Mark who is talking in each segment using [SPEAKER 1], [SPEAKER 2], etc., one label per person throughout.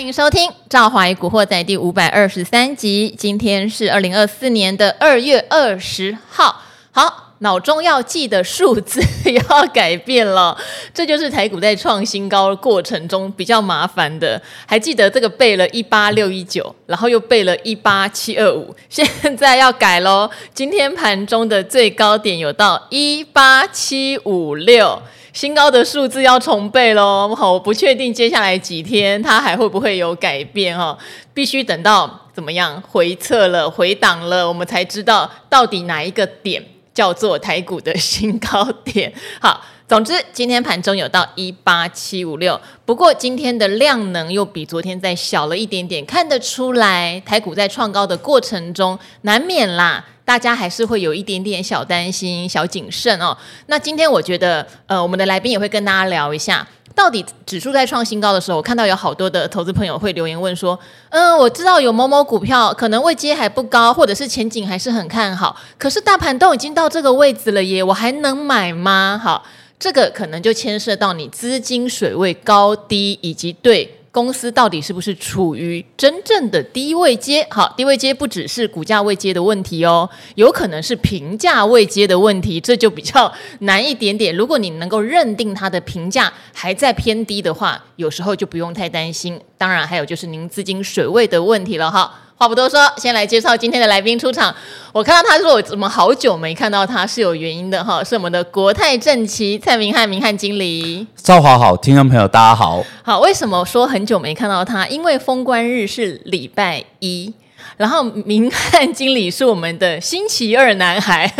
[SPEAKER 1] 欢迎收听《赵华与古惑仔》第五百二十三集。今天是二零二四年的二月二十号。好，脑中要记的数字 要改变了，这就是台股在创新高过程中比较麻烦的。还记得这个背了一八六一九，然后又背了一八七二五，现在要改喽。今天盘中的最高点有到一八七五六。新高的数字要重背喽，好，我不确定接下来几天它还会不会有改变哈，必须等到怎么样回撤了、回档了，我们才知道到底哪一个点叫做台股的新高点。好，总之今天盘中有到一八七五六，不过今天的量能又比昨天再小了一点点，看得出来台股在创高的过程中难免啦。大家还是会有一点点小担心、小谨慎哦。那今天我觉得，呃，我们的来宾也会跟大家聊一下，到底指数在创新高的时候，我看到有好多的投资朋友会留言问说，嗯，我知道有某某股票可能位阶还不高，或者是前景还是很看好，可是大盘都已经到这个位置了耶，我还能买吗？好，这个可能就牵涉到你资金水位高低以及对。公司到底是不是处于真正的低位阶？好，低位阶不只是股价位接的问题哦，有可能是平价位接的问题，这就比较难一点点。如果你能够认定它的平价还在偏低的话，有时候就不用太担心。当然，还有就是您资金水位的问题了哈。话不多说，先来介绍今天的来宾出场。我看到他说，我怎么好久没看到他，是有原因的哈，是我们的国泰正奇蔡明汉明汉经理。
[SPEAKER 2] 赵华好，听众朋友大家好。
[SPEAKER 1] 好，为什么说很久没看到他？因为封关日是礼拜一，然后明汉经理是我们的星期二男孩，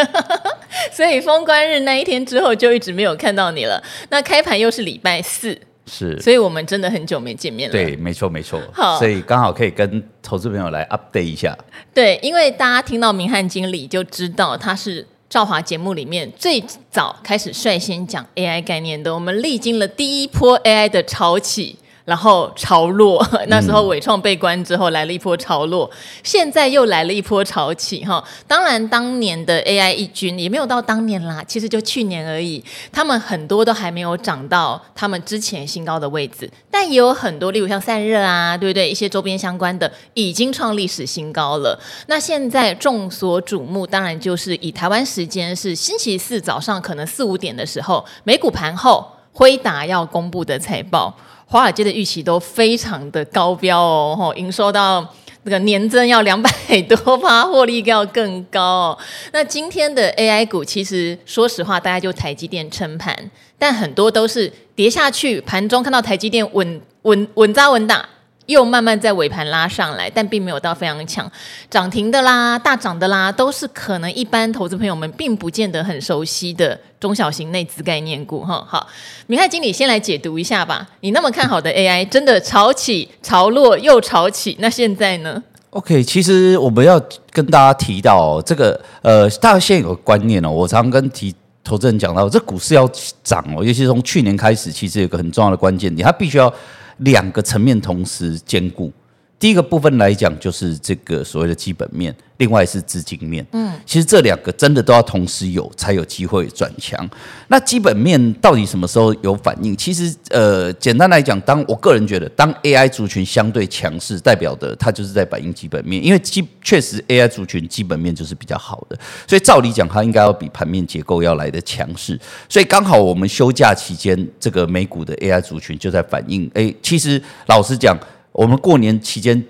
[SPEAKER 1] 所以封关日那一天之后就一直没有看到你了。那开盘又是礼拜四。
[SPEAKER 2] 是，
[SPEAKER 1] 所以我们真的很久没见面了。
[SPEAKER 2] 对，没错，没错。
[SPEAKER 1] 好，
[SPEAKER 2] 所以刚好可以跟投资朋友来 update 一下。
[SPEAKER 1] 对，因为大家听到明翰经理就知道他是赵华节目里面最早开始率先讲 AI 概念的。我们历经了第一波 AI 的潮起。然后潮落，那时候伟创被关之后来了一波潮落，嗯、现在又来了一波潮起哈。当然，当年的 AI 一军也没有到当年啦，其实就去年而已。他们很多都还没有涨到他们之前新高的位置，但也有很多，例如像散热啊，对不对？一些周边相关的已经创历史新高了。那现在众所瞩目，当然就是以台湾时间是星期四早上可能四五点的时候，美股盘后辉达要公布的财报。华尔街的预期都非常的高标哦，吼，营收到那个年增要两百多趴，获利要更高。那今天的 AI 股，其实说实话，大家就台积电撑盘，但很多都是跌下去，盘中看到台积电稳稳稳扎稳打。又慢慢在尾盘拉上来，但并没有到非常强，涨停的啦、大涨的啦，都是可能一般投资朋友们并不见得很熟悉的中小型内资概念股哈。好，明翰经理先来解读一下吧。你那么看好的 AI，真的潮起潮落又潮起，那现在呢
[SPEAKER 2] ？OK，其实我们要跟大家提到、哦、这个，呃，大家现在有个观念哦，我常常跟提投资人讲到，这股市要涨哦，尤其是从去年开始，其实有个很重要的关键点，它必须要。两个层面同时兼顾，第一个部分来讲就是这个所谓的基本面。另外是资金面，嗯，其实这两个真的都要同时有，才有机会转强。那基本面到底什么时候有反应？其实，呃，简单来讲，当我个人觉得，当 AI 族群相对强势，代表的它就是在反映基本面，因为基确实 AI 族群基本面就是比较好的，所以照理讲，它应该要比盘面结构要来得强势。所以刚好我们休假期间，这个美股的 AI 族群就在反映。哎，其实老实讲，我们过年期间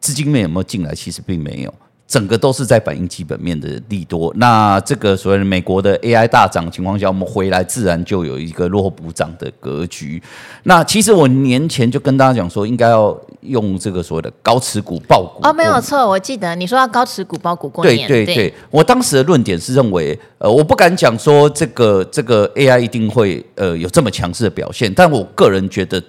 [SPEAKER 2] 资金面有没有进来？其实并没有。整个都是在反映基本面的利多，那这个所谓的美国的 AI 大涨情况下，我们回来自然就有一个落后补涨的格局。那其实我年前就跟大家讲说，应该要用这个所谓的高持股爆股
[SPEAKER 1] 哦，没有错，我记得你说要高持股爆股过年。
[SPEAKER 2] 对对对，我当时的论点是认为，呃，我不敢讲说这个这个 AI 一定会呃有这么强势的表现，但我个人觉得。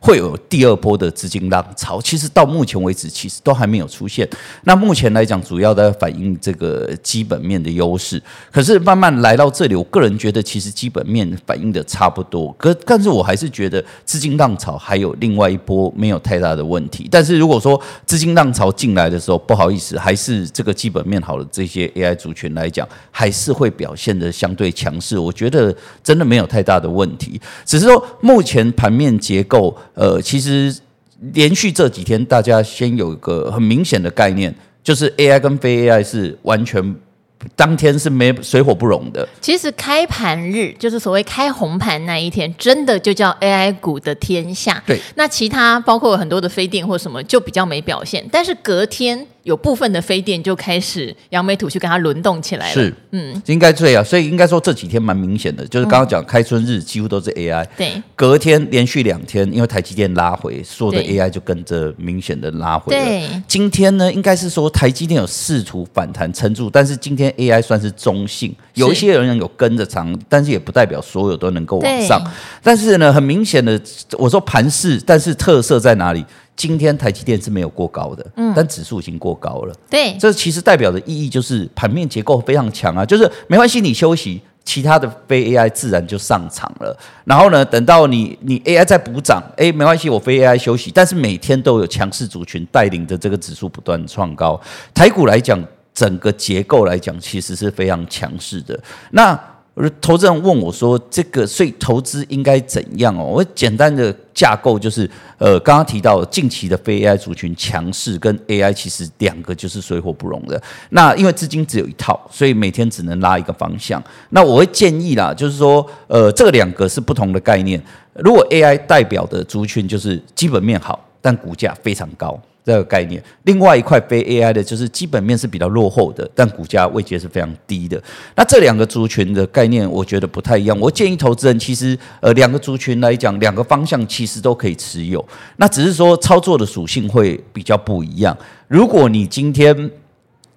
[SPEAKER 2] 会有第二波的资金浪潮，其实到目前为止，其实都还没有出现。那目前来讲，主要的反映这个基本面的优势。可是慢慢来到这里，我个人觉得，其实基本面反映的差不多。可但是我还是觉得资金浪潮还有另外一波没有太大的问题。但是如果说资金浪潮进来的时候，不好意思，还是这个基本面好的这些 AI 族群来讲，还是会表现得相对强势。我觉得真的没有太大的问题，只是说目前盘面结构。呃，其实连续这几天，大家先有一个很明显的概念，就是 AI 跟非 AI 是完全。当天是没水火不容的。
[SPEAKER 1] 其实开盘日就是所谓开红盘那一天，真的就叫 AI 股的天下。
[SPEAKER 2] 对，
[SPEAKER 1] 那其他包括很多的非电或什么，就比较没表现。但是隔天。有部分的非电就开始扬眉吐气，跟它轮动起来了。
[SPEAKER 2] 是，嗯，应该对啊，所以应该说这几天蛮明显的，就是刚刚讲开春日几乎都是 AI。
[SPEAKER 1] 对，
[SPEAKER 2] 隔天连续两天，因为台积电拉回，所有的 AI 就跟着明显的拉回了。对，今天呢，应该是说台积电有试图反弹撑住，但是今天 AI 算是中性，有一些人有跟着涨，但是也不代表所有都能够往上。但是呢，很明显的，我说盘势，但是特色在哪里？今天台积电是没有过高的，嗯，但指数已经过高了，
[SPEAKER 1] 对，
[SPEAKER 2] 这其实代表的意义就是盘面结构非常强啊，就是没关系，你休息，其他的非 AI 自然就上场了。然后呢，等到你你 AI 再补涨，哎，没关系，我非 AI 休息，但是每天都有强势族群带领着这个指数不断创高。台股来讲，整个结构来讲，其实是非常强势的。那投资人问我说：“这个所以投资应该怎样哦？”我简单的架构就是，呃，刚刚提到近期的非 AI 族群强势跟 AI 其实两个就是水火不容的。那因为资金只有一套，所以每天只能拉一个方向。那我会建议啦，就是说，呃，这两个是不同的概念。如果 AI 代表的族群就是基本面好，但股价非常高。这个概念，另外一块非 AI 的，就是基本面是比较落后的，但股价位阶是非常低的。那这两个族群的概念，我觉得不太一样。我建议投资人，其实呃，两个族群来讲，两个方向其实都可以持有，那只是说操作的属性会比较不一样。如果你今天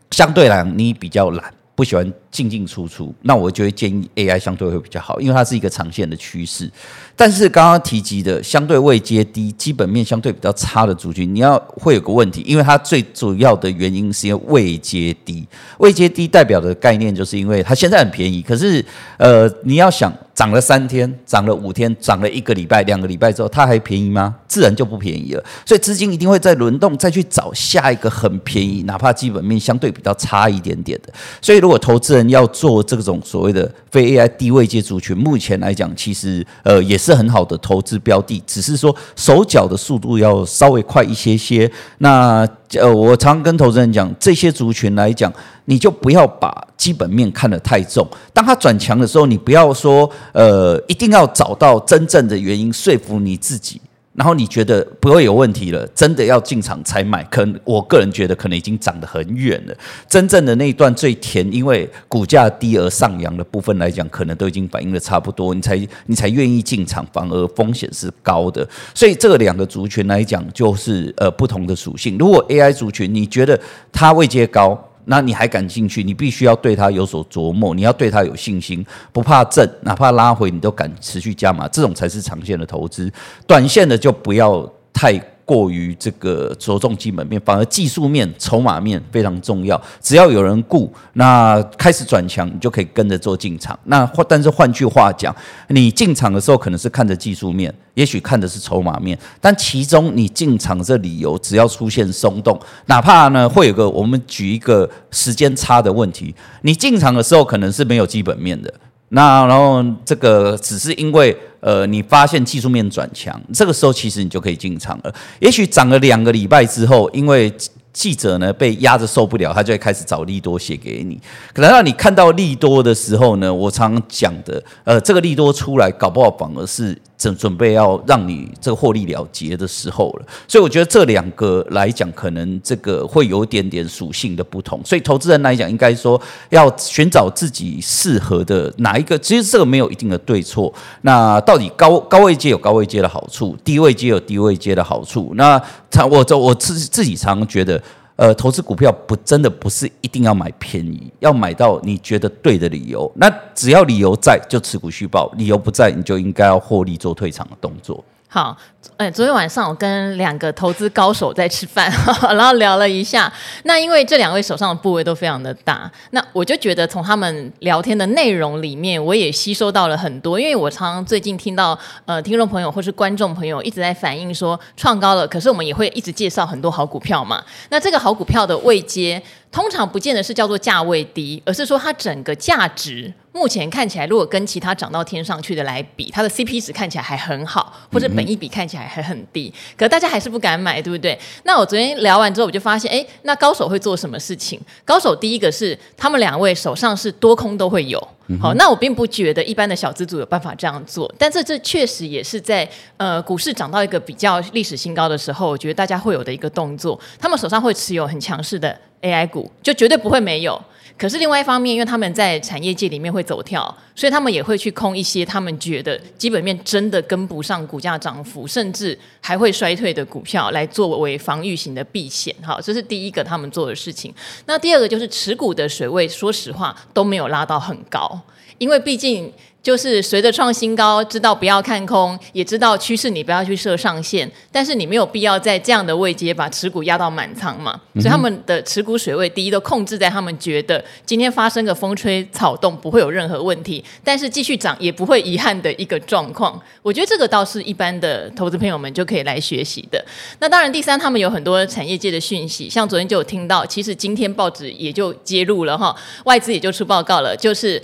[SPEAKER 2] 相对来讲，你比较懒。不喜欢进进出出，那我就会建议 AI 相对会比较好，因为它是一个长线的趋势。但是刚刚提及的相对位阶低、基本面相对比较差的族群，你要会有个问题，因为它最主要的原因是因为位阶低。位阶低代表的概念就是因为它现在很便宜，可是呃，你要想。涨了三天，涨了五天，涨了一个礼拜、两个礼拜之后，它还便宜吗？自然就不便宜了。所以资金一定会在轮动，再去找下一个很便宜，哪怕基本面相对比较差一点点的。所以，如果投资人要做这种所谓的非 AI 低位阶族群，目前来讲，其实呃也是很好的投资标的，只是说手脚的速度要稍微快一些些。那呃，我常跟投资人讲，这些族群来讲。你就不要把基本面看得太重。当它转强的时候，你不要说，呃，一定要找到真正的原因说服你自己，然后你觉得不会有问题了，真的要进场才买。可能我个人觉得可能已经涨得很远了。真正的那一段最甜，因为股价低而上扬的部分来讲，可能都已经反映的差不多，你才你才愿意进场，反而风险是高的。所以这两个族群来讲，就是呃不同的属性。如果 AI 族群你觉得它位阶高，那你还感兴趣？你必须要对它有所琢磨，你要对它有信心，不怕震，哪怕拉回你都敢持续加码，这种才是长线的投资。短线的就不要太。过于这个着重基本面，反而技术面、筹码面非常重要。只要有人顾，那开始转强，你就可以跟着做进场。那换，但是换句话讲，你进场的时候可能是看着技术面，也许看的是筹码面，但其中你进场这理由，只要出现松动，哪怕呢会有个我们举一个时间差的问题，你进场的时候可能是没有基本面的。那然后这个只是因为呃你发现技术面转强，这个时候其实你就可以进场了。也许涨了两个礼拜之后，因为记者呢被压着受不了，他就会开始找利多写给你。可能让你看到利多的时候呢，我常讲的，呃，这个利多出来，搞不好反而是准准备要让你这个获利了结的时候了。所以我觉得这两个来讲，可能这个会有一点点属性的不同。所以投资人来讲，应该说要寻找自己适合的哪一个。其实这个没有一定的对错。那到底高高位阶有高位阶的好处，低位阶有低位阶的好处。那他我我自自己常觉得。呃，投资股票不真的不是一定要买便宜，要买到你觉得对的理由。那只要理由在，就持股续报；理由不在，你就应该要获利做退场的动作。
[SPEAKER 1] 好，哎，昨天晚上我跟两个投资高手在吃饭，然后聊了一下。那因为这两位手上的部位都非常的大，那我就觉得从他们聊天的内容里面，我也吸收到了很多。因为我常常最近听到呃听众朋友或是观众朋友一直在反映说创高了，可是我们也会一直介绍很多好股票嘛。那这个好股票的位阶通常不见得是叫做价位低，而是说它整个价值目前看起来，如果跟其他涨到天上去的来比，它的 CP 值看起来还很好，或者本益比看起来还很低，嗯、可大家还是不敢买，对不对？那我昨天聊完之后，我就发现，哎，那高手会做什么事情？高手第一个是他们两位手上是多空都会有。好，那我并不觉得一般的小资族有办法这样做，但这这确实也是在呃股市涨到一个比较历史新高的时候，我觉得大家会有的一个动作。他们手上会持有很强势的 AI 股，就绝对不会没有。可是另外一方面，因为他们在产业界里面会走跳，所以他们也会去空一些他们觉得基本面真的跟不上股价涨幅，甚至还会衰退的股票，来作为防御型的避险。哈，这是第一个他们做的事情。那第二个就是持股的水位，说实话都没有拉到很高，因为毕竟。就是随着创新高，知道不要看空，也知道趋势，你不要去设上限，但是你没有必要在这样的位阶把持股压到满仓嘛。所以他们的持股水位，第一都控制在他们觉得今天发生个风吹草动不会有任何问题，但是继续涨也不会遗憾的一个状况。我觉得这个倒是一般的投资朋友们就可以来学习的。那当然，第三他们有很多产业界的讯息，像昨天就有听到，其实今天报纸也就揭露了哈，外资也就出报告了，就是。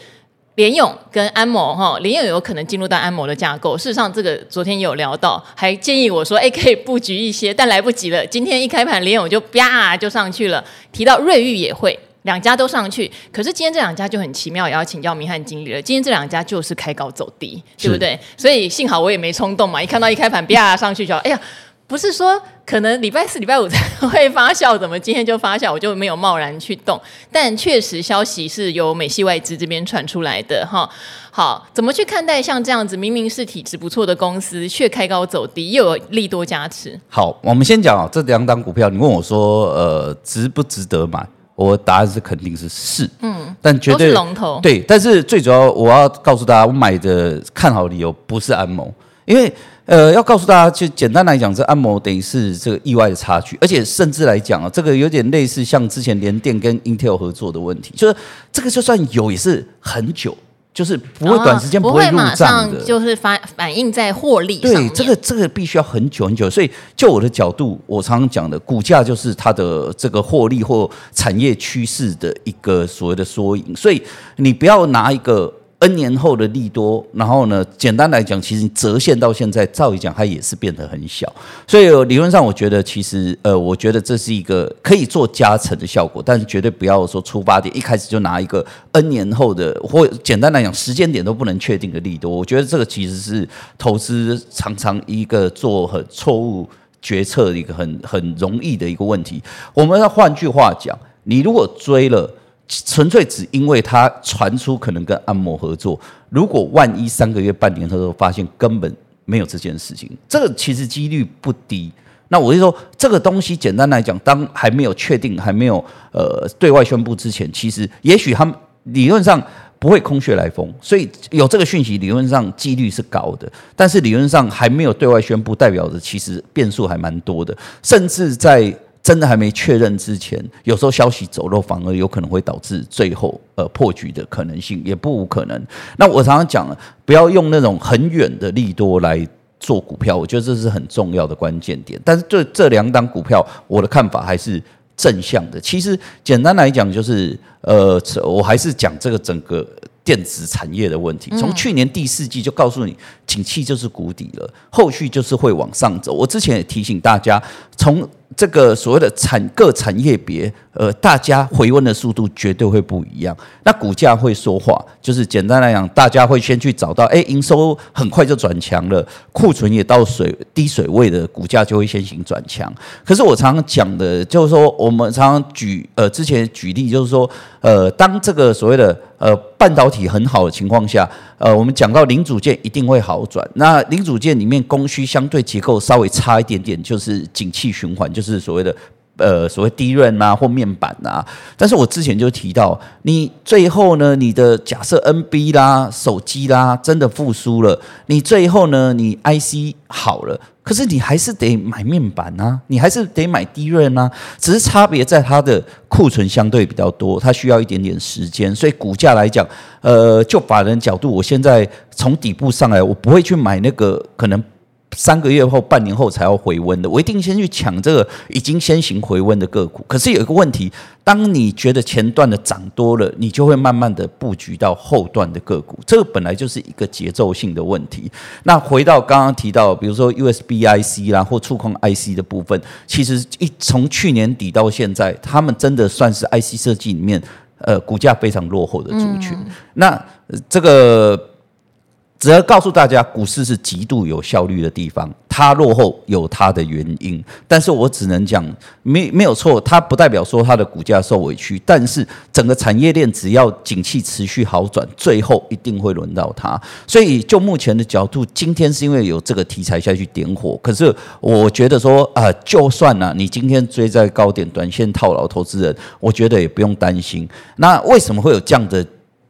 [SPEAKER 1] 联咏跟安某哈，联咏有可能进入到安某的架构。事实上，这个昨天有聊到，还建议我说，哎，可以布局一些，但来不及了。今天一开盘，联咏就啪就上去了。提到瑞昱也会，两家都上去。可是今天这两家就很奇妙，也要请教明翰经理了。今天这两家就是开高走低，对不对？所以幸好我也没冲动嘛，一看到一开盘啪上去就，哎呀。不是说可能礼拜四、礼拜五才会发酵，怎么今天就发酵？我就没有贸然去动。但确实消息是由美系外资这边传出来的哈。好，怎么去看待像这样子，明明是体质不错的公司，却开高走低，又有利多加持？
[SPEAKER 2] 好，我们先讲啊，这两档股票，你问我说，呃，值不值得买？我答案是肯定是是，嗯，但绝
[SPEAKER 1] 对是龙头。
[SPEAKER 2] 对，但是最主要我要告诉大家，我买的看好理由不是安谋，因为。呃，要告诉大家，就简单来讲，这按摩等于是这个意外的插曲，而且甚至来讲啊，这个有点类似像之前联电跟 Intel 合作的问题，就是这个就算有也是很久，就是不会短时间不会入账的，
[SPEAKER 1] 就是反反映在获利上。
[SPEAKER 2] 对，这个这个必须要很久很久，所以就我的角度，我常常讲的，股价就是它的这个获利或产业趋势的一个所谓的缩影，所以你不要拿一个。N 年后的利多，然后呢，简单来讲，其实折现到现在，照理讲，它也是变得很小。所以理论上，我觉得其实，呃，我觉得这是一个可以做加成的效果，但是绝对不要说出发点一开始就拿一个 N 年后的，或简单来讲，时间点都不能确定的利多。我觉得这个其实是投资常常一个做很错误决策的一个很很容易的一个问题。我们要换句话讲，你如果追了。纯粹只因为他传出可能跟按摩合作，如果万一三个月、半年他都发现根本没有这件事情，这个其实几率不低。那我就说，这个东西简单来讲，当还没有确定、还没有呃对外宣布之前，其实也许他们理论上不会空穴来风，所以有这个讯息，理论上几率是高的。但是理论上还没有对外宣布，代表着其实变数还蛮多的，甚至在。真的还没确认之前，有时候消息走漏，反而有可能会导致最后呃破局的可能性也不无可能。那我常常讲了，不要用那种很远的利多来做股票，我觉得这是很重要的关键点。但是对这两档股票，我的看法还是正向的。其实简单来讲，就是呃，我还是讲这个整个电子产业的问题。从去年第四季就告诉你，景气就是谷底了，后续就是会往上走。我之前也提醒大家，从这个所谓的产各产业别，呃，大家回温的速度绝对会不一样。那股价会说话，就是简单来讲，大家会先去找到，哎，营收很快就转强了，库存也到水低水位的，股价就会先行转强。可是我常常讲的，就是说，我们常常举呃之前举例，就是说，呃，当这个所谓的呃半导体很好的情况下。呃，我们讲到零组件一定会好好转。那零组件里面供需相对结构稍微差一点点，就是景气循环，就是所谓的呃所谓低润啊或面板啊。但是我之前就提到，你最后呢，你的假设 NB 啦、手机啦真的复苏了，你最后呢，你 IC 好了。可是你还是得买面板啊，你还是得买低润啊，只是差别在它的库存相对比较多，它需要一点点时间，所以股价来讲，呃，就法人角度，我现在从底部上来，我不会去买那个可能三个月后、半年后才要回温的，我一定先去抢这个已经先行回温的个股。可是有一个问题，当你觉得前段的涨多了，你就会慢慢的布局到后段的个股，这个本来就是一个节奏性的问题。那回到刚刚提到，比如说 USB IC 啦或触控 IC 的部分，其实一从去年底到现在，他们真的算是 IC 设计里面呃股价非常落后的族群。嗯、那这个。只要告诉大家，股市是极度有效率的地方，它落后有它的原因。但是我只能讲，没没有错，它不代表说它的股价受委屈。但是整个产业链只要景气持续好转，最后一定会轮到它。所以就目前的角度，今天是因为有这个题材下去点火。可是我觉得说啊，就算呢，你今天追在高点，短线套牢投资人，我觉得也不用担心。那为什么会有这样的？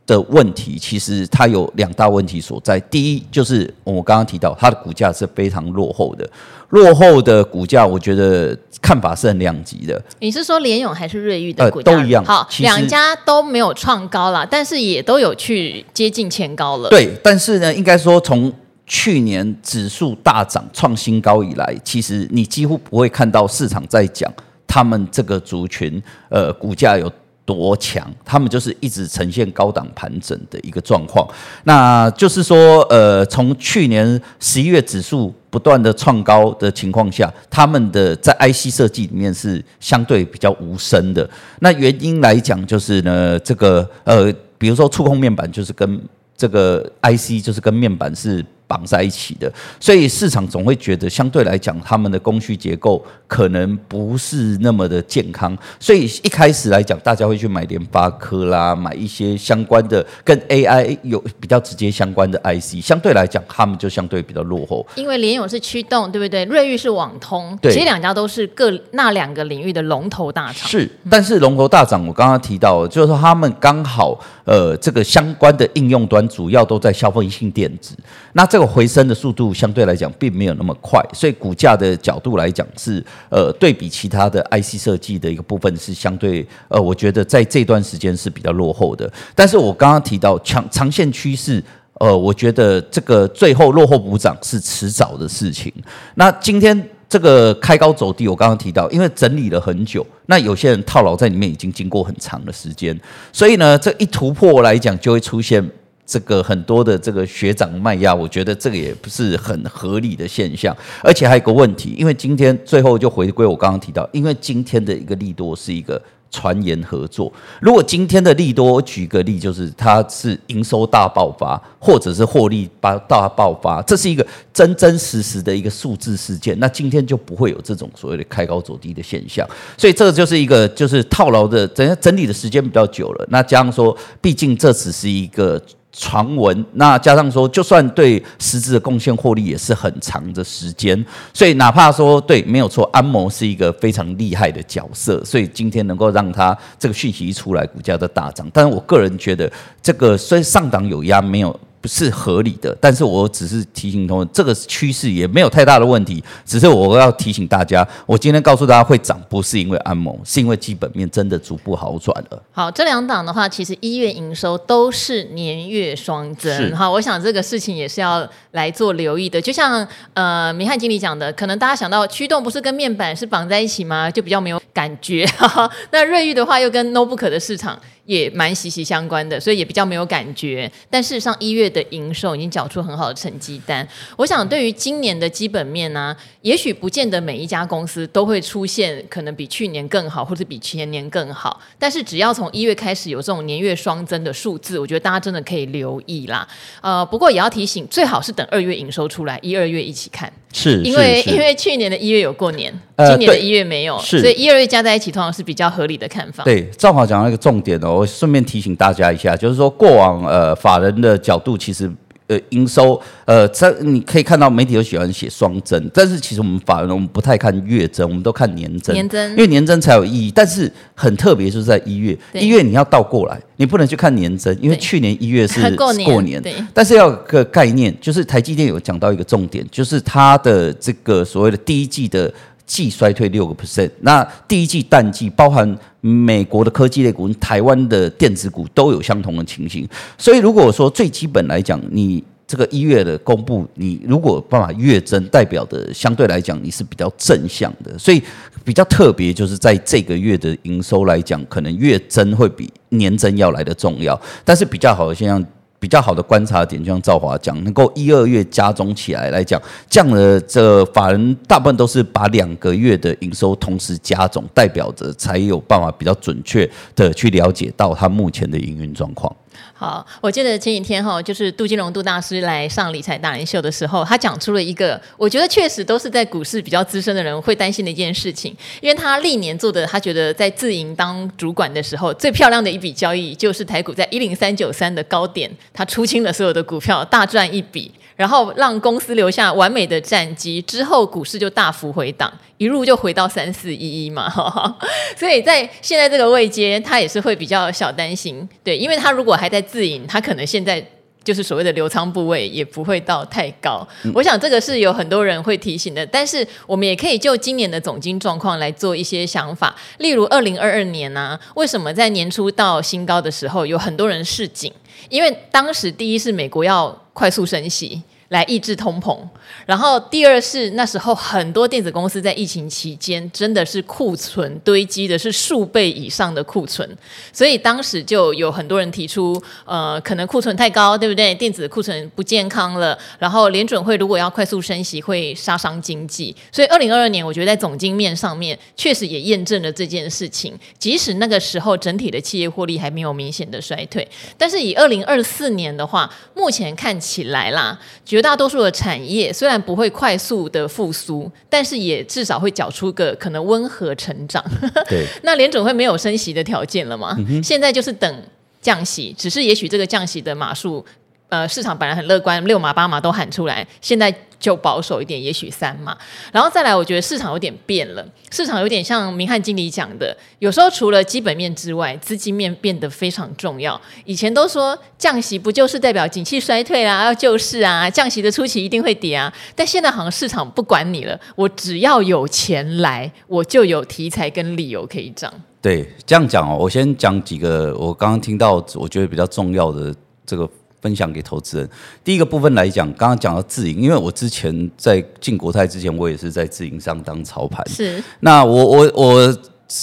[SPEAKER 2] 的问题其实它有两大问题所在。第一，就是我刚刚提到它的股价是非常落后的，落后的股价，我觉得看法是很两极的。
[SPEAKER 1] 你是说联勇还是瑞玉的股价？
[SPEAKER 2] 呃，都一样。
[SPEAKER 1] 好，两家都没有创高了，但是也都有去接近前高了。
[SPEAKER 2] 对，但是呢，应该说从去年指数大涨创新高以来，其实你几乎不会看到市场在讲他们这个族群呃股价有。多强？他们就是一直呈现高档盘整的一个状况。那就是说，呃，从去年十一月指数不断的创高的情况下，他们的在 IC 设计里面是相对比较无声的。那原因来讲，就是呢，这个呃，比如说触控面板，就是跟这个 IC，就是跟面板是。绑在一起的，所以市场总会觉得相对来讲，他们的供需结构可能不是那么的健康。所以一开始来讲，大家会去买联发科啦，买一些相关的跟 AI 有比较直接相关的 IC。相对来讲，他们就相对比较落后。
[SPEAKER 1] 因为联咏是驱动，对不对？瑞昱是网通，
[SPEAKER 2] 对，
[SPEAKER 1] 其实两家都是各那两个领域的龙头大厂。
[SPEAKER 2] 是，但是龙头大厂，我刚刚提到，就是说他们刚好呃，这个相关的应用端主要都在消费性电子。那这个回升的速度相对来讲并没有那么快，所以股价的角度来讲是呃对比其他的 IC 设计的一个部分是相对呃我觉得在这段时间是比较落后的。但是我刚刚提到长长线趋势，呃，我觉得这个最后落后补涨是迟早的事情。那今天这个开高走低，我刚刚提到，因为整理了很久，那有些人套牢在里面已经经过很长的时间，所以呢，这一突破来讲就会出现。这个很多的这个学长卖压，我觉得这个也不是很合理的现象，而且还有一个问题，因为今天最后就回归我刚刚提到，因为今天的一个利多是一个传言合作，如果今天的利多，我举个例，就是它是营收大爆发，或者是获利大大爆发，这是一个真真实实的一个数字事件，那今天就不会有这种所谓的开高走低的现象，所以这个就是一个就是套牢的整整理的时间比较久了，那加上说，毕竟这只是一个。传闻，那加上说，就算对实质的贡献获利也是很长的时间，所以哪怕说对，没有错，安谋是一个非常厉害的角色，所以今天能够让他这个讯息一出来，股价的大涨。但是我个人觉得，这个虽上档有压，没有。不是合理的，但是我只是提醒同学，这个趋势也没有太大的问题，只是我要提醒大家，我今天告诉大家会涨，不是因为安盟，是因为基本面真的逐步好转了。
[SPEAKER 1] 好，这两档的话，其实一月营收都是年月双增，好，我想这个事情也是要来做留意的。就像呃，明翰经理讲的，可能大家想到驱动不是跟面板是绑在一起吗？就比较没有感觉。那瑞昱的话，又跟 notebook 的市场。也蛮息息相关的，所以也比较没有感觉。但事实上，一月的营收已经缴出很好的成绩单。我想，对于今年的基本面呢、啊，也许不见得每一家公司都会出现可能比去年更好，或者比前年更好。但是，只要从一月开始有这种年月双增的数字，我觉得大家真的可以留意啦。呃，不过也要提醒，最好是等二月营收出来，一二月一起看。
[SPEAKER 2] 是，
[SPEAKER 1] 因为因为去年的一月有过年，今年的一月没有，所以一二月加在一起，通常是比较合理的看法。
[SPEAKER 2] 对，正好讲到一个重点哦，我顺便提醒大家一下，就是说过往呃法人的角度，其实。呃，营收，呃，这你可以看到媒体都喜欢写双增，但是其实我们法人我们不太看月增，我们都看年增，
[SPEAKER 1] 年增，
[SPEAKER 2] 因为年增才有意义。但是很特别，就是在一月，一月你要倒过来，你不能去看年增，因为去年一月是 过年，过年，但是要有个概念，就是台积电有讲到一个重点，就是它的这个所谓的第一季的。季衰退六个 percent，那第一季淡季包含美国的科技类股、台湾的电子股都有相同的情形。所以如果说最基本来讲，你这个一月的公布，你如果办法月增，代表的相对来讲你是比较正向的，所以比较特别就是在这个月的营收来讲，可能月增会比年增要来的重要。但是比较好的现象，比较好的观察点，就像赵华讲，能够一二月加总起来来讲，这样的这法人大部分都是把两个月的营收同时加总，代表着才有办法比较准确的去了解到他目前的营运状况。
[SPEAKER 1] 好，我记得前几天哈，就是杜金龙杜大师来上理财达人秀的时候，他讲出了一个，我觉得确实都是在股市比较资深的人会担心的一件事情，因为他历年做的，他觉得在自营当主管的时候，最漂亮的一笔交易就是台股在一零三九三的高点，他出清了所有的股票，大赚一笔。然后让公司留下完美的战绩，之后股市就大幅回档，一路就回到三四一一嘛，所以在现在这个位阶，他也是会比较小担心，对，因为他如果还在自营，他可能现在就是所谓的留仓部位也不会到太高。嗯、我想这个是有很多人会提醒的，但是我们也可以就今年的总经状况来做一些想法，例如二零二二年呢、啊，为什么在年初到新高的时候有很多人市警？因为当时第一是美国要快速升息来抑制通膨，然后第二是那时候很多电子公司在疫情期间真的是库存堆积的是数倍以上的库存，所以当时就有很多人提出，呃，可能库存太高，对不对？电子库存不健康了，然后联准会如果要快速升息会杀伤经济，所以二零二二年我觉得在总经面上面确实也验证了这件事情，即使那个时候整体的企业获利还没有明显的衰退，但是以二零二四年的话，目前看起来啦。绝大多数的产业虽然不会快速的复苏，但是也至少会缴出个可能温和成长。
[SPEAKER 2] 对，
[SPEAKER 1] 那联准会没有升息的条件了嘛？
[SPEAKER 2] 嗯、
[SPEAKER 1] 现在就是等降息，只是也许这个降息的码数。呃，市场本来很乐观，六码八码都喊出来，现在就保守一点，也许三嘛。然后再来，我觉得市场有点变了，市场有点像明翰经理讲的，有时候除了基本面之外，资金面变得非常重要。以前都说降息不就是代表景气衰退啊，要救市啊，降息的初期一定会跌啊，但现在好像市场不管你了，我只要有钱来，我就有题材跟理由可以涨。
[SPEAKER 2] 对，这样讲哦，我先讲几个我刚刚听到我觉得比较重要的这个。分享给投资人。第一个部分来讲，刚刚讲到自营，因为我之前在进国泰之前，我也是在自营上当操盘。
[SPEAKER 1] 是。那
[SPEAKER 2] 我我我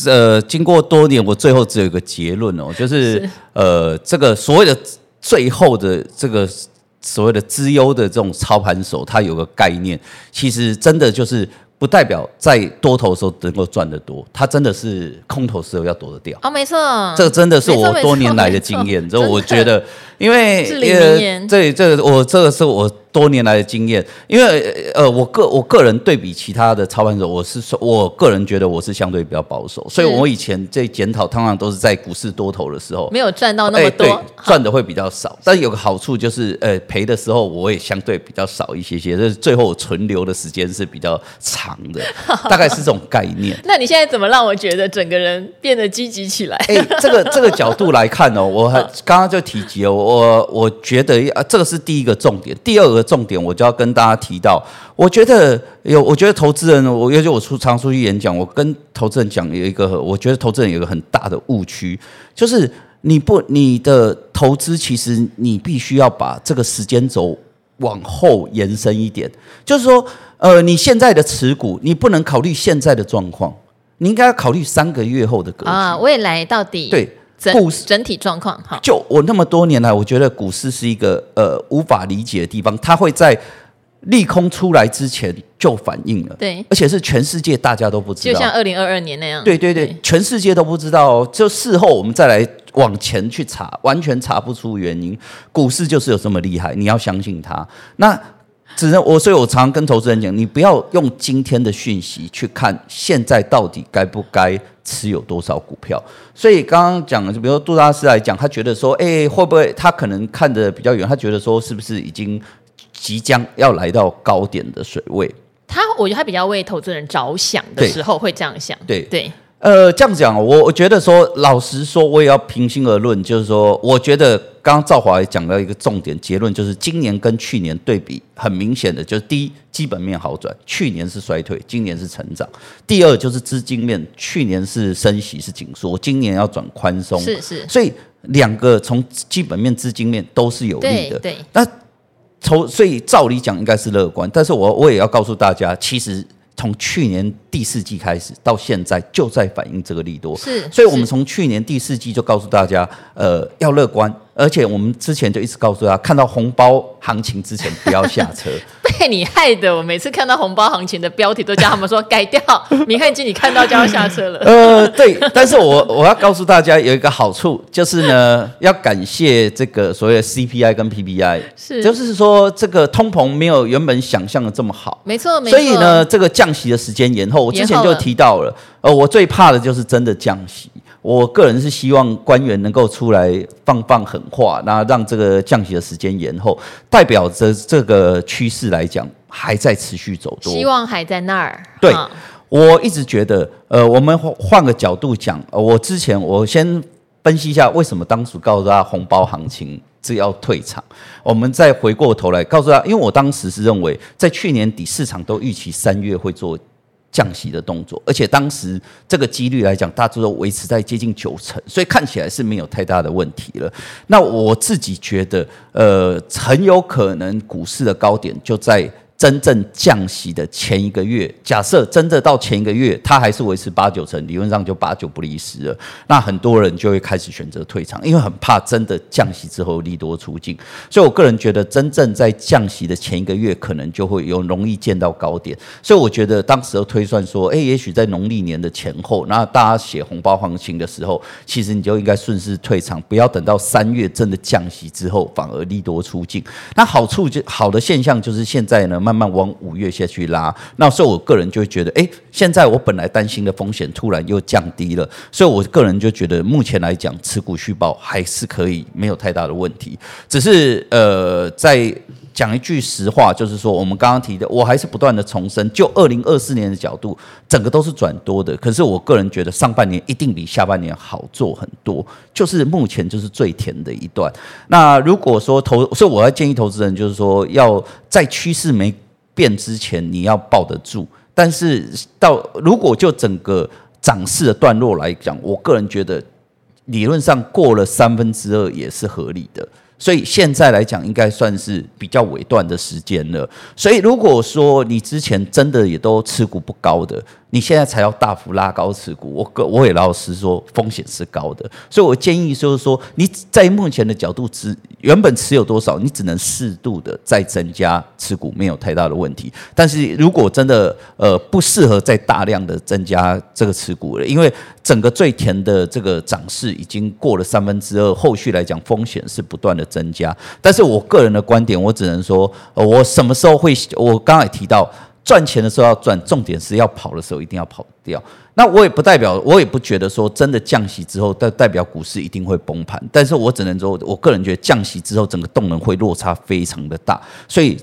[SPEAKER 2] 呃，经过多年，我最后只有一个结论哦，就是，是呃，这个所谓的最后的这个所谓的资优的这种操盘手，他有个概念，其实真的就是。不代表在多头的时候能够赚得多，它真的是空头时候要躲得掉。
[SPEAKER 1] 哦，没错，
[SPEAKER 2] 这个真的是我多年来的经验。之后我觉得，因为呃，这这个我这个是我。多年来的经验，因为呃，我个我个人对比其他的操盘手，我是说，我个人觉得我是相对比较保守，所以我以前这检讨通常都是在股市多头的时候，
[SPEAKER 1] 没有赚到那么多，
[SPEAKER 2] 欸、赚的会比较少。但有个好处就是，呃，赔的时候我也相对比较少一些些，就是最后存留的时间是比较长的，大概是这种概念。
[SPEAKER 1] 那你现在怎么让我觉得整个人变得积极起来？
[SPEAKER 2] 哎、欸，这个这个角度来看哦，我还刚刚就提及了，我我觉得啊，这个是第一个重点，第二个。重点我就要跟大家提到，我觉得有，我觉得投资人，我尤其我出常出去演讲，我跟投资人讲有一个，我觉得投资人有一个很大的误区，就是你不你的投资，其实你必须要把这个时间轴往后延伸一点，就是说，呃，你现在的持股，你不能考虑现在的状况，你应该要考虑三个月后的格局啊，
[SPEAKER 1] 未来到底对。股市整体状况好，
[SPEAKER 2] 就我那么多年来，我觉得股市是一个呃无法理解的地方，它会在利空出来之前就反应了，
[SPEAKER 1] 对，
[SPEAKER 2] 而且是全世界大家都不知道，
[SPEAKER 1] 就像二零二二年那样，
[SPEAKER 2] 对对对，对。全世界都不知道，就事后我们再来往前去查，完全查不出原因，股市就是有这么厉害，你要相信它。那只能我，所以我常常跟投资人讲，你不要用今天的讯息去看现在到底该不该持有多少股票。所以刚刚讲的，就比如说杜大师来讲，他觉得说，哎，会不会他可能看得比较远？他觉得说，是不是已经即将要来到高点的水位？
[SPEAKER 1] 他我觉得他比较为投资人着想的时候会这样想。
[SPEAKER 2] 对
[SPEAKER 1] 对。对
[SPEAKER 2] 呃，这样讲，我我觉得说，老实说，我也要平心而论，就是说，我觉得刚刚赵华也讲到一个重点结论，就是今年跟去年对比，很明显的就是第一，基本面好转，去年是衰退，今年是成长；第二就是资金面，去年是升息是紧缩，今年要转宽松，
[SPEAKER 1] 是是，
[SPEAKER 2] 所以两个从基本面、资金面都是有利的。
[SPEAKER 1] 对，对。
[SPEAKER 2] 那从所以照理讲应该是乐观，但是我我也要告诉大家，其实从去年第四季开始到现在就在反映这个利多，
[SPEAKER 1] 是，
[SPEAKER 2] 所以我们从去年第四季就告诉大家，呃，要乐观。而且我们之前就一直告诉他，看到红包行情之前不要下车。
[SPEAKER 1] 被你害的，我每次看到红包行情的标题都叫他们说改掉。明翰经理看到就要下车了。
[SPEAKER 2] 呃，对，但是我我要告诉大家有一个好处，就是呢，要感谢这个所谓的 CPI 跟 PPI，
[SPEAKER 1] 是，
[SPEAKER 2] 就是说这个通膨没有原本想象的这么好。
[SPEAKER 1] 没错，没错。
[SPEAKER 2] 所以呢，这个降息的时间延后，我之前就提到了，了呃，我最怕的就是真的降息。我个人是希望官员能够出来放放狠话，那让这个降息的时间延后，代表着这个趋势来讲还在持续走多，
[SPEAKER 1] 希望还在那儿。
[SPEAKER 2] 对，我一直觉得，呃，我们换个角度讲，呃，我之前我先分析一下为什么当时告诉他红包行情这要退场，我们再回过头来告诉他，因为我当时是认为在去年底市场都预期三月会做。降息的动作，而且当时这个几率来讲，大致都维持在接近九成，所以看起来是没有太大的问题了。那我自己觉得，呃，很有可能股市的高点就在。真正降息的前一个月，假设真的到前一个月，它还是维持八九成，理论上就八九不离十了。那很多人就会开始选择退场，因为很怕真的降息之后利多出尽。所以我个人觉得，真正在降息的前一个月，可能就会有容易见到高点。所以我觉得当时的推算说，诶，也许在农历年的前后，那大家写红包行情的时候，其实你就应该顺势退场，不要等到三月真的降息之后，反而利多出尽。那好处就好的现象就是现在呢，慢慢慢往五月下去拉，那所以我个人就会觉得，哎，现在我本来担心的风险突然又降低了，所以我个人就觉得，目前来讲，持股续报还是可以，没有太大的问题。只是呃，在讲一句实话，就是说，我们刚刚提的，我还是不断的重申，就二零二四年的角度，整个都是转多的。可是我个人觉得，上半年一定比下半年好做很多，就是目前就是最甜的一段。那如果说投，所以我要建议投资人，就是说要在趋势没变之前你要抱得住，但是到如果就整个涨势的段落来讲，我个人觉得理论上过了三分之二也是合理的。所以现在来讲，应该算是比较尾段的时间了。所以如果说你之前真的也都持股不高的，你现在才要大幅拉高持股，我个我也老实说，风险是高的。所以我建议就是说，你在目前的角度，只原本持有多少，你只能适度的再增加持股，没有太大的问题。但是如果真的呃不适合再大量的增加这个持股了，因为整个最甜的这个涨势已经过了三分之二，后续来讲风险是不断的增加，但是我个人的观点，我只能说，我什么时候会？我刚才提到赚钱的时候要赚，重点是要跑的时候一定要跑掉。那我也不代表，我也不觉得说真的降息之后代代表股市一定会崩盘，但是我只能说，我个人觉得降息之后整个动能会落差非常的大，所以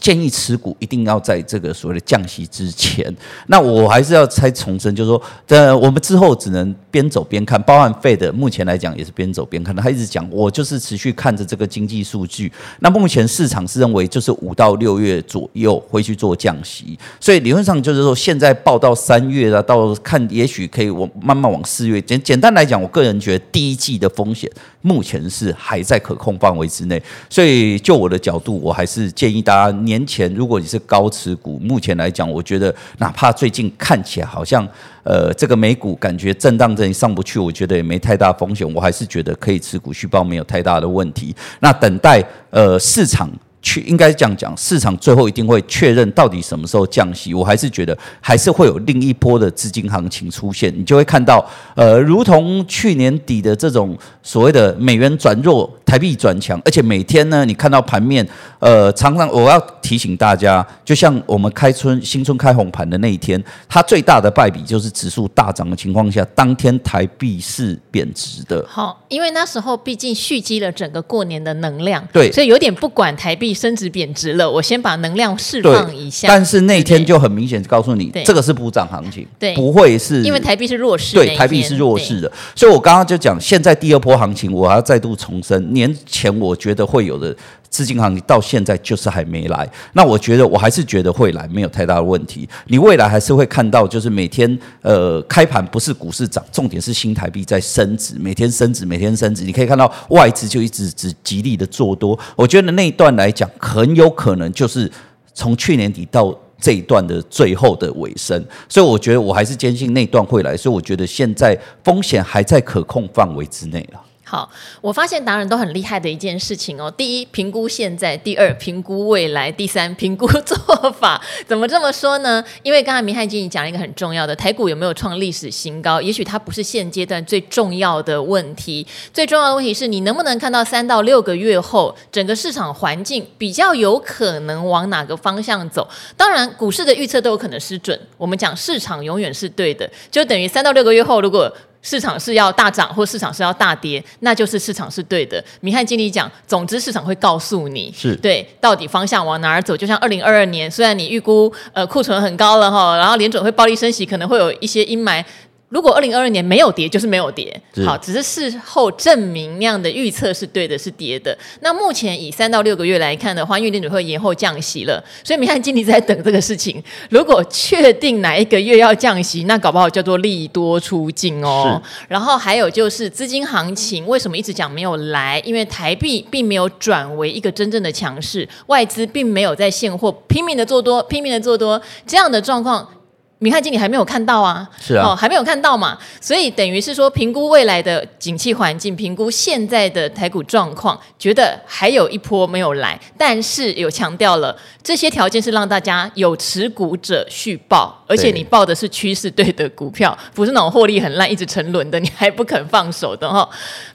[SPEAKER 2] 建议持股一定要在这个所谓的降息之前。那我还是要再重申，就是说，呃，我们之后只能边走边看，包含费的目前来讲也是边走边看，他一直讲我就是持续看着这个经济数据。那目前市场是认为就是五到六月左右会去做降息，所以理论上就是说现在报到三月啊，到看。看，也许可以，我慢慢往四月。简简单来讲，我个人觉得第一季的风险目前是还在可控范围之内。所以，就我的角度，我还是建议大家年前，如果你是高持股，目前来讲，我觉得哪怕最近看起来好像呃这个美股感觉震荡这里上不去，我觉得也没太大风险，我还是觉得可以持股续报，没有太大的问题。那等待呃市场。去应该这样讲，市场最后一定会确认到底什么时候降息。我还是觉得还是会有另一波的资金行情出现，你就会看到，呃，如同去年底的这种所谓的美元转弱，台币转强，而且每天呢，你看到盘面，呃，常常我要提醒大家，就像我们开春新春开红盘的那一天，它最大的败笔就是指数大涨的情况下，当天台币是贬值的。
[SPEAKER 1] 好，因为那时候毕竟蓄积了整个过年的能量，
[SPEAKER 2] 对，
[SPEAKER 1] 所以有点不管台币。升值贬值了，我先把能量释放一下。
[SPEAKER 2] 但是那天就很明显告诉你，这个是补涨行情，
[SPEAKER 1] 对，
[SPEAKER 2] 不会是
[SPEAKER 1] 因为台币是弱势，
[SPEAKER 2] 对，台币是弱势的。所以我刚刚就讲，现在第二波行情，我还要再度重申，年前我觉得会有的。资金行情到现在就是还没来。那我觉得我还是觉得会来，没有太大的问题。你未来还是会看到，就是每天呃开盘不是股市涨，重点是新台币在升值，每天升值，每天升值。你可以看到外资就一直只极力的做多。我觉得那一段来讲，很有可能就是从去年底到。这一段的最后的尾声，所以我觉得我还是坚信那段会来，所以我觉得现在风险还在可控范围之内了。
[SPEAKER 1] 好，我发现达人都很厉害的一件事情哦。第一，评估现在；第二，评估未来；第三，评估做法。怎么这么说呢？因为刚才明翰经理讲了一个很重要的，台股有没有创历史新高？也许它不是现阶段最重要的问题，最重要的问题是你能不能看到三到六个月后，整个市场环境比较有可能往哪个方向走？当然，股市的预测都有可能失准。我们讲市场永远是对的，就等于三到六个月后，如果市场是要大涨，或市场是要大跌，那就是市场是对的。明翰经理讲，总之市场会告诉你，
[SPEAKER 2] 是
[SPEAKER 1] 对到底方向往哪儿走。就像二零二二年，虽然你预估呃库存很高了哈，然后联准会暴力升息，可能会有一些阴霾。如果二零二二年没有跌，就是没有跌，好，只是事后证明那样的预测是对的，是跌的。那目前以三到六个月来看的话，因为联储会延后降息了，所以明翰经理在等这个事情。如果确定哪一个月要降息，那搞不好叫做利多出尽哦。然后还有就是资金行情，为什么一直讲没有来？因为台币并没有转为一个真正的强势，外资并没有在现货拼命的做多，拼命的做多，这样的状况。明翰经理还没有看到啊，
[SPEAKER 2] 是啊，
[SPEAKER 1] 哦，还没有看到嘛，所以等于是说，评估未来的景气环境，评估现在的台股状况，觉得还有一波没有来，但是有强调了这些条件是让大家有持股者续报，而且你报的是趋势对的股票，不是那种获利很烂一直沉沦的，你还不肯放手的哈，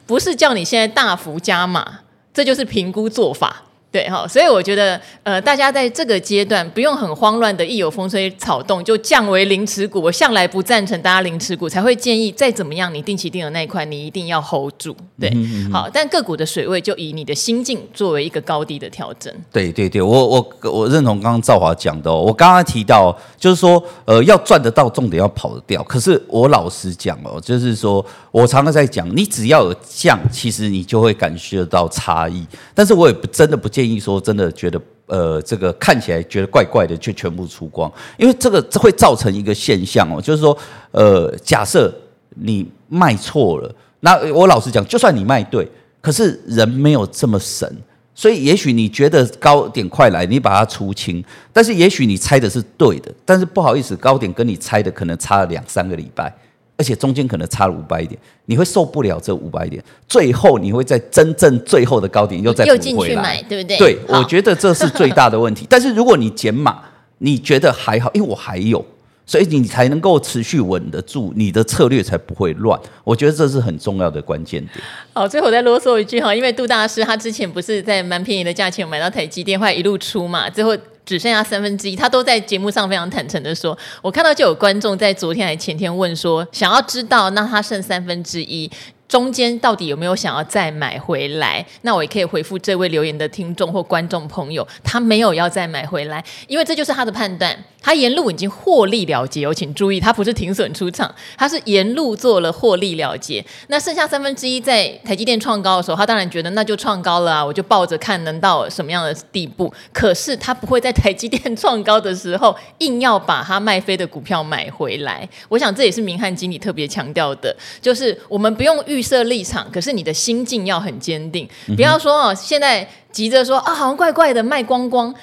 [SPEAKER 1] 不是叫你现在大幅加码，这就是评估做法。对哈，所以我觉得，呃，大家在这个阶段不用很慌乱的，一有风吹草动就降为零持股。我向来不赞成大家零持股，才会建议再怎么样，你定期定额那一块你一定要 hold 住。对，嗯嗯嗯好，但个股的水位就以你的心境作为一个高低的调整。
[SPEAKER 2] 对对对，我我我认同刚刚赵华讲的哦。我刚刚提到就是说，呃，要赚得到，重点要跑得掉。可是我老实讲哦，就是说我常常在讲，你只要有降，其实你就会感觉到差异。但是我也不真的不。建议说，真的觉得，呃，这个看起来觉得怪怪的，就全部出光，因为这个这会造成一个现象哦，就是说，呃，假设你卖错了，那我老实讲，就算你卖对，可是人没有这么神，所以也许你觉得高点快来，你把它出清，但是也许你猜的是对的，但是不好意思，高点跟你猜的可能差了两三个礼拜。而且中间可能差了五百点，你会受不了这五百点，最后你会在真正最后的高点又再补回来，又进去买，
[SPEAKER 1] 对不对？
[SPEAKER 2] 对，我觉得这是最大的问题。但是如果你减码，你觉得还好，因为我还有，所以你才能够持续稳得住，你的策略才不会乱。我觉得这是很重要的关键点。
[SPEAKER 1] 好，最后再啰嗦一句哈，因为杜大师他之前不是在蛮便宜的价钱买到台积电，后来一路出嘛，最后。只剩下三分之一，他都在节目上非常坦诚的说，我看到就有观众在昨天还前天问说，想要知道那他剩三分之一。中间到底有没有想要再买回来？那我也可以回复这位留言的听众或观众朋友，他没有要再买回来，因为这就是他的判断。他沿路已经获利了结，有请注意，他不是停损出场，他是沿路做了获利了结。那剩下三分之一在台积电创高的时候，他当然觉得那就创高了啊，我就抱着看能到什么样的地步。可是他不会在台积电创高的时候硬要把他卖飞的股票买回来。我想这也是明翰经理特别强调的，就是我们不用预。预设立场，可是你的心境要很坚定，不要说哦，现在急着说啊，好像怪怪的卖光光，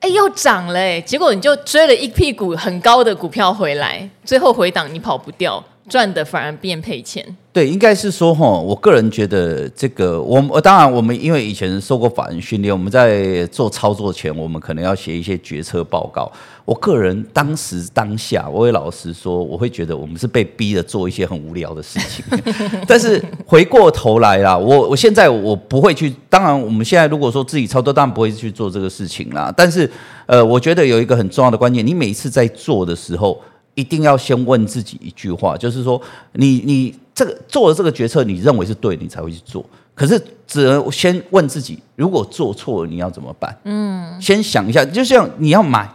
[SPEAKER 1] 哎，又涨了，结果你就追了一屁股很高的股票回来，最后回档你跑不掉，赚的反而变赔钱。
[SPEAKER 2] 对，应该是说哈，我个人觉得这个，我我当然我们因为以前受过法人训练，我们在做操作前，我们可能要写一些决策报告。我个人当时当下，我也老实说，我会觉得我们是被逼着做一些很无聊的事情。但是回过头来啦，我我现在我不会去。当然，我们现在如果说自己操作，当然不会去做这个事情啦。但是，呃，我觉得有一个很重要的观念，你每一次在做的时候，一定要先问自己一句话，就是说，你你。这个做了这个决策，你认为是对，你才会去做。可是只能先问自己，如果做错了，你要怎么办？嗯，先想一下，就像你要买，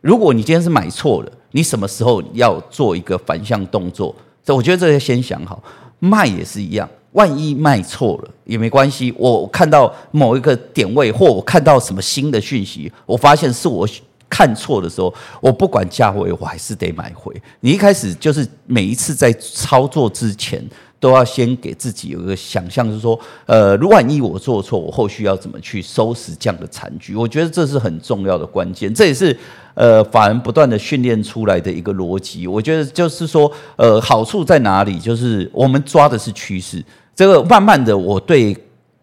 [SPEAKER 2] 如果你今天是买错了，你什么时候要做一个反向动作？这我觉得这些先想好。卖也是一样，万一卖错了也没关系，我看到某一个点位，或我看到什么新的讯息，我发现是我看错的时候，我不管价位，我还是得买回。你一开始就是每一次在操作之前，都要先给自己有一个想象，是说，呃，如果万一我做错，我后续要怎么去收拾这样的残局？我觉得这是很重要的关键，这也是呃法人不断的训练出来的一个逻辑。我觉得就是说，呃，好处在哪里？就是我们抓的是趋势。这个慢慢的，我对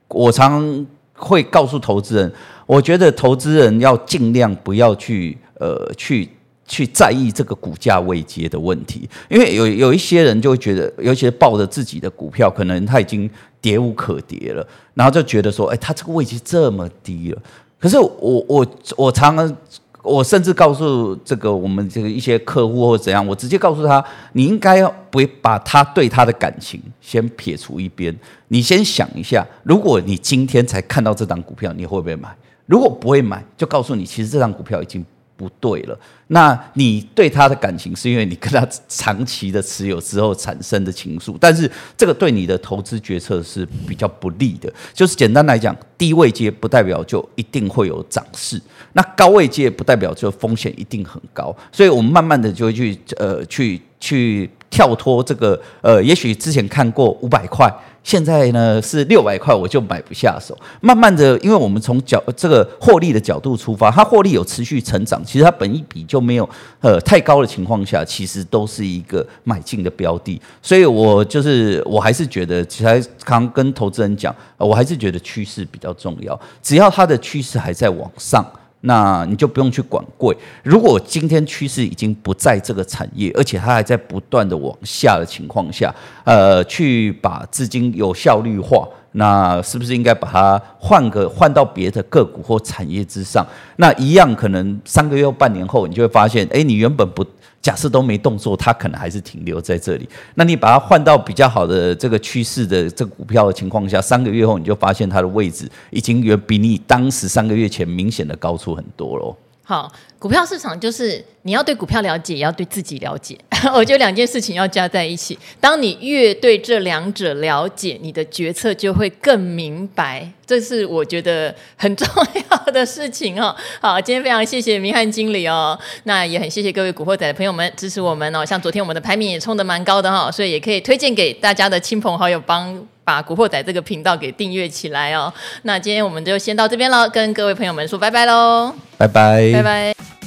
[SPEAKER 2] 我常会告诉投资人，我觉得投资人要尽量不要去呃去去在意这个股价位阶的问题，因为有有一些人就会觉得，尤其是抱着自己的股票，可能他已经跌无可跌了，然后就觉得说，哎，他这个位阶这么低了，可是我我我常常。我甚至告诉这个我们这个一些客户或怎样，我直接告诉他，你应该要不把他对他的感情先撇除一边，你先想一下，如果你今天才看到这档股票，你会不会买？如果不会买，就告诉你，其实这张股票已经。不对了，那你对他的感情是因为你跟他长期的持有之后产生的情愫，但是这个对你的投资决策是比较不利的。就是简单来讲，低位阶不代表就一定会有涨势，那高位阶不代表就风险一定很高，所以我们慢慢的就会去呃去去跳脱这个呃，也许之前看过五百块。现在呢是六百块，我就买不下手。慢慢的，因为我们从角这个获利的角度出发，它获利有持续成长，其实它本一比就没有呃太高的情况下，其实都是一个买进的标的。所以我就是我还是觉得，其实刚跟投资人讲，我还是觉得趋势比较重要。只要它的趋势还在往上。那你就不用去管贵。如果今天趋势已经不在这个产业，而且它还在不断的往下的情况下，呃，去把资金有效率化，那是不是应该把它换个换到别的个股或产业之上？那一样可能三个月或半年后，你就会发现，哎，你原本不。假设都没动作，它可能还是停留在这里。那你把它换到比较好的这个趋势的这个股票的情况下，三个月后你就发现它的位置已经远比你当时三个月前明显的高出很多喽。
[SPEAKER 1] 好，股票市场就是你要对股票了解，也要对自己了解。我觉得两件事情要加在一起。当你越对这两者了解，你的决策就会更明白。这是我觉得很重要的事情哦。好，今天非常谢谢明翰经理哦。那也很谢谢各位古惑仔的朋友们支持我们哦。像昨天我们的排名也冲得蛮高的哈、哦，所以也可以推荐给大家的亲朋好友帮。把古惑仔这个频道给订阅起来哦。那今天我们就先到这边了，跟各位朋友们说拜拜喽，
[SPEAKER 2] 拜拜，
[SPEAKER 1] 拜拜。